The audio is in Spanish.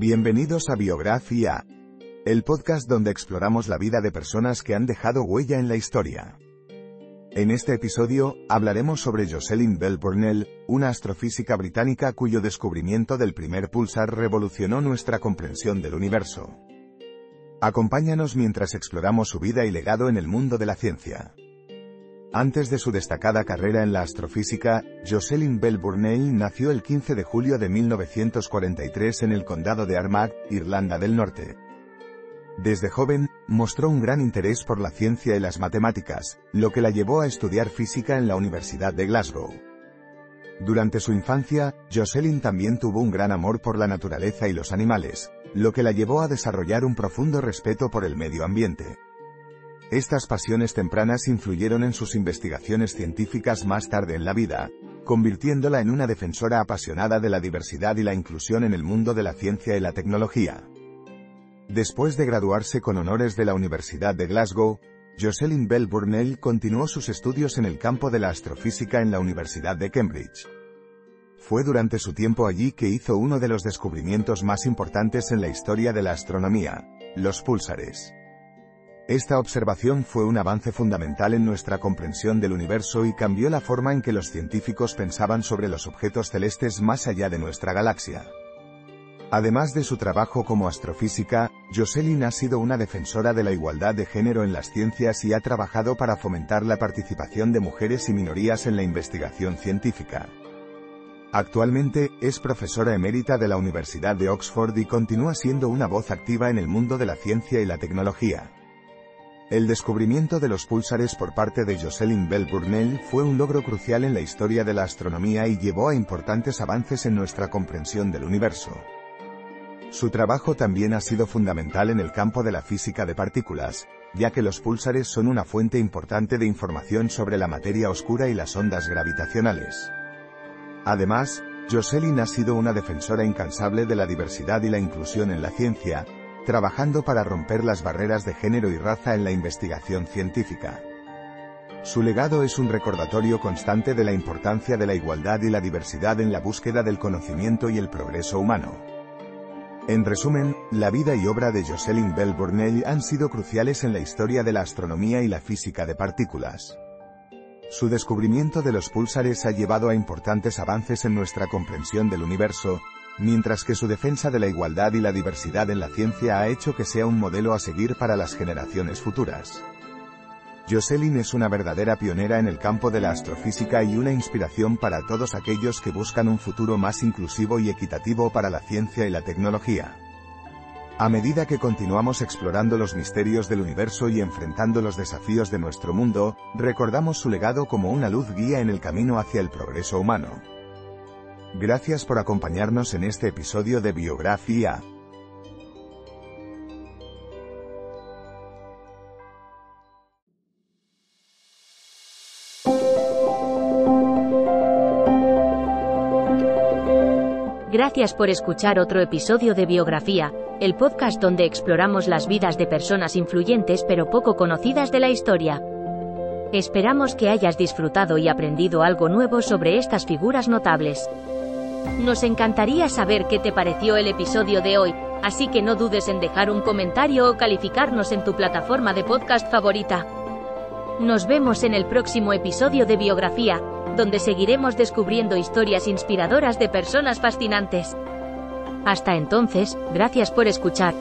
Bienvenidos a Biografía, el podcast donde exploramos la vida de personas que han dejado huella en la historia. En este episodio, hablaremos sobre Jocelyn Bell Burnell, una astrofísica británica cuyo descubrimiento del primer pulsar revolucionó nuestra comprensión del universo. Acompáñanos mientras exploramos su vida y legado en el mundo de la ciencia. Antes de su destacada carrera en la astrofísica, Jocelyn Bell Burnell nació el 15 de julio de 1943 en el condado de Armagh, Irlanda del Norte. Desde joven, mostró un gran interés por la ciencia y las matemáticas, lo que la llevó a estudiar física en la Universidad de Glasgow. Durante su infancia, Jocelyn también tuvo un gran amor por la naturaleza y los animales, lo que la llevó a desarrollar un profundo respeto por el medio ambiente. Estas pasiones tempranas influyeron en sus investigaciones científicas más tarde en la vida, convirtiéndola en una defensora apasionada de la diversidad y la inclusión en el mundo de la ciencia y la tecnología. Después de graduarse con honores de la Universidad de Glasgow, Jocelyn Bell Burnell continuó sus estudios en el campo de la astrofísica en la Universidad de Cambridge. Fue durante su tiempo allí que hizo uno de los descubrimientos más importantes en la historia de la astronomía, los púlsares. Esta observación fue un avance fundamental en nuestra comprensión del universo y cambió la forma en que los científicos pensaban sobre los objetos celestes más allá de nuestra galaxia. Además de su trabajo como astrofísica, Jocelyn ha sido una defensora de la igualdad de género en las ciencias y ha trabajado para fomentar la participación de mujeres y minorías en la investigación científica. Actualmente, es profesora emérita de la Universidad de Oxford y continúa siendo una voz activa en el mundo de la ciencia y la tecnología. El descubrimiento de los púlsares por parte de Jocelyn Bell Burnell fue un logro crucial en la historia de la astronomía y llevó a importantes avances en nuestra comprensión del universo. Su trabajo también ha sido fundamental en el campo de la física de partículas, ya que los púlsares son una fuente importante de información sobre la materia oscura y las ondas gravitacionales. Además, Jocelyn ha sido una defensora incansable de la diversidad y la inclusión en la ciencia, trabajando para romper las barreras de género y raza en la investigación científica. Su legado es un recordatorio constante de la importancia de la igualdad y la diversidad en la búsqueda del conocimiento y el progreso humano. En resumen, la vida y obra de Jocelyn Bell Burnell han sido cruciales en la historia de la astronomía y la física de partículas. Su descubrimiento de los púlsares ha llevado a importantes avances en nuestra comprensión del universo, mientras que su defensa de la igualdad y la diversidad en la ciencia ha hecho que sea un modelo a seguir para las generaciones futuras. Jocelyn es una verdadera pionera en el campo de la astrofísica y una inspiración para todos aquellos que buscan un futuro más inclusivo y equitativo para la ciencia y la tecnología. A medida que continuamos explorando los misterios del universo y enfrentando los desafíos de nuestro mundo, recordamos su legado como una luz guía en el camino hacia el progreso humano. Gracias por acompañarnos en este episodio de Biografía. Gracias por escuchar otro episodio de Biografía, el podcast donde exploramos las vidas de personas influyentes pero poco conocidas de la historia. Esperamos que hayas disfrutado y aprendido algo nuevo sobre estas figuras notables. Nos encantaría saber qué te pareció el episodio de hoy, así que no dudes en dejar un comentario o calificarnos en tu plataforma de podcast favorita. Nos vemos en el próximo episodio de Biografía, donde seguiremos descubriendo historias inspiradoras de personas fascinantes. Hasta entonces, gracias por escuchar.